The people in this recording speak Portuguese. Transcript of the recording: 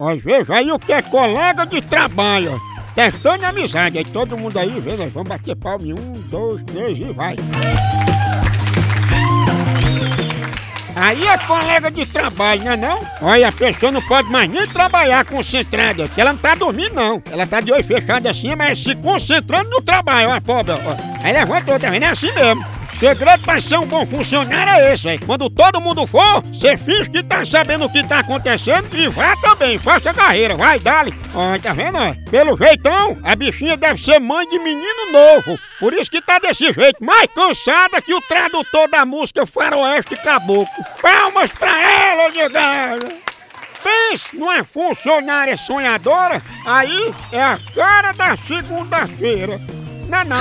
Ó, veja aí o que é colega de trabalho. Testando amizade. Aí todo mundo aí, nós vamos bater palma em um, dois, três e vai. Aí é colega de trabalho, não é não? Olha, a pessoa não pode mais nem trabalhar concentrada, que ela não tá dormindo não. Ela tá de olho fechado assim, mas se concentrando no trabalho, ó, pobre, ó. Aí levantou, tá vendo? É assim mesmo. Segredo pra ser um bom funcionário é esse, aí. Quando todo mundo for, você finge que tá sabendo o que tá acontecendo e vá também, faça carreira, vai, dale. Ó, tá vendo, ó? Pelo jeitão, a bichinha deve ser mãe de menino novo. Por isso que tá desse jeito, mais cansada que o tradutor da música Faroeste Caboclo. Palmas pra ela, negada! Pense numa funcionária sonhadora, aí é a cara da segunda-feira. Não, é não.